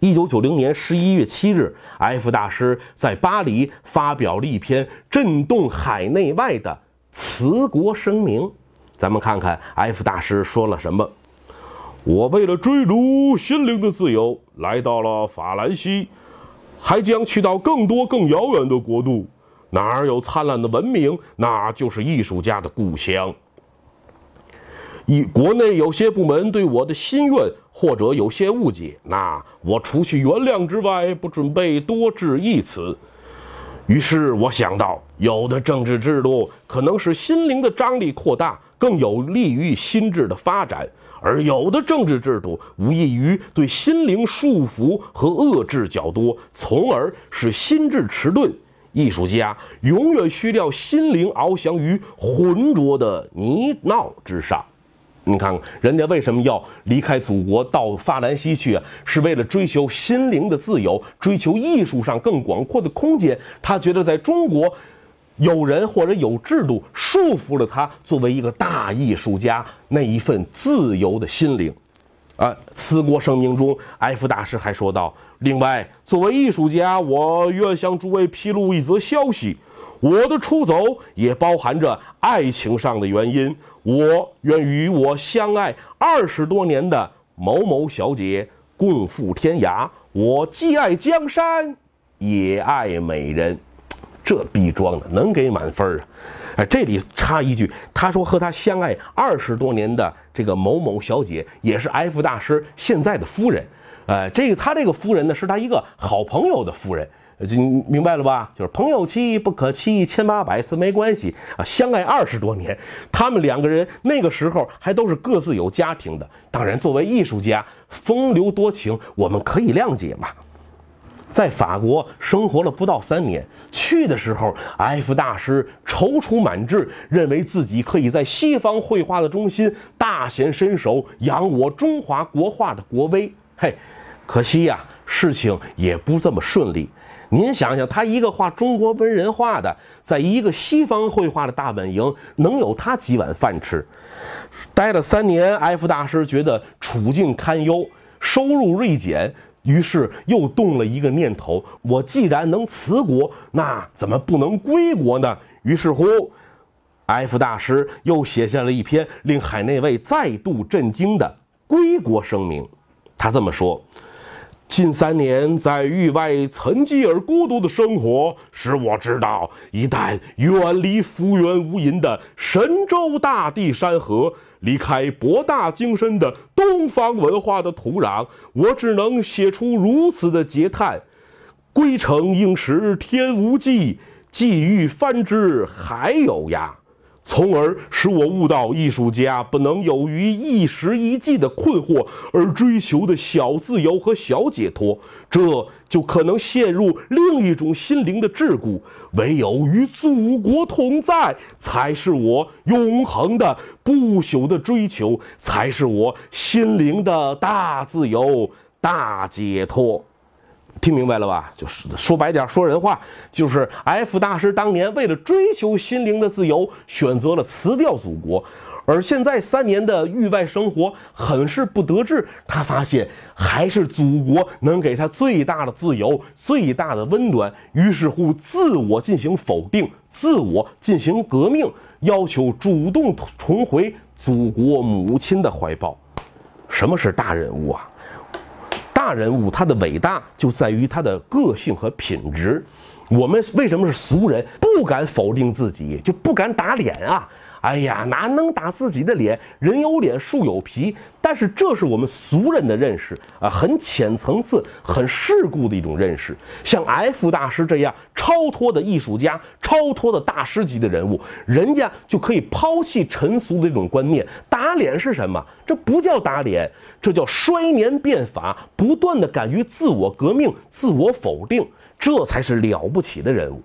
一九九零年十一月七日，F 大师在巴黎发表了一篇震动海内外的辞国声明。咱们看看 F 大师说了什么：“我为了追逐心灵的自由，来到了法兰西，还将去到更多更遥远的国度。哪儿有灿烂的文明，那就是艺术家的故乡。”一国内有些部门对我的心愿或者有些误解，那我除去原谅之外，不准备多致一词。于是我想到，有的政治制度可能使心灵的张力扩大，更有利于心智的发展；而有的政治制度无异于对心灵束缚和遏制较多，从而使心智迟钝。艺术家永远需要心灵翱翔于浑浊的泥淖之上。你看人家为什么要离开祖国到法兰西去啊？是为了追求心灵的自由，追求艺术上更广阔的空间。他觉得在中国，有人或者有制度束缚了他作为一个大艺术家那一份自由的心灵。啊，辞国声明中，埃夫大师还说道：“另外，作为艺术家，我愿向诸位披露一则消息。”我的出走也包含着爱情上的原因。我愿与我相爱二十多年的某某小姐共赴天涯。我既爱江山，也爱美人。这逼装的能给满分啊！哎，这里插一句，他说和他相爱二十多年的这个某某小姐，也是 F 大师现在的夫人。呃，这个他这个夫人呢，是他一个好朋友的夫人。就明白了吧？就是朋友妻不可欺，千八百次没关系啊。相爱二十多年，他们两个人那个时候还都是各自有家庭的。当然，作为艺术家，风流多情，我们可以谅解嘛。在法国生活了不到三年，去的时候，F 大师踌躇满志，认为自己可以在西方绘画的中心大显身手，扬我中华国画的国威。嘿，可惜呀，事情也不这么顺利。您想想，他一个画中国文人画的，在一个西方绘画的大本营，能有他几碗饭吃？待了三年，F 大师觉得处境堪忧，收入锐减，于是又动了一个念头：我既然能辞国，那怎么不能归国呢？于是乎，F 大师又写下了一篇令海内外再度震惊的归国声明。他这么说。近三年在域外沉寂而孤独的生活，使我知道，一旦远离幅员无垠的神州大地山河，离开博大精深的东方文化的土壤，我只能写出如此的嗟叹：归程应时天无际，际遇翻之海有涯。从而使我悟到，艺术家不能由于一时一季的困惑而追求的小自由和小解脱，这就可能陷入另一种心灵的桎梏。唯有与祖国同在，才是我永恒的、不朽的追求，才是我心灵的大自由、大解脱。听明白了吧？就是说白点，说人话，就是 F 大师当年为了追求心灵的自由，选择了辞掉祖国，而现在三年的域外生活很是不得志。他发现还是祖国能给他最大的自由、最大的温暖，于是乎自我进行否定，自我进行革命，要求主动重回祖国母亲的怀抱。什么是大人物啊？大人物他的伟大就在于他的个性和品质。我们为什么是俗人，不敢否定自己，就不敢打脸啊？哎呀，哪能打自己的脸？人有脸，树有皮。但是这是我们俗人的认识啊，很浅层次、很世故的一种认识。像 F 大师这样超脱的艺术家、超脱的大师级的人物，人家就可以抛弃尘俗的这种观念。打脸是什么？这不叫打脸，这叫衰年变法，不断的敢于自我革命、自我否定，这才是了不起的人物。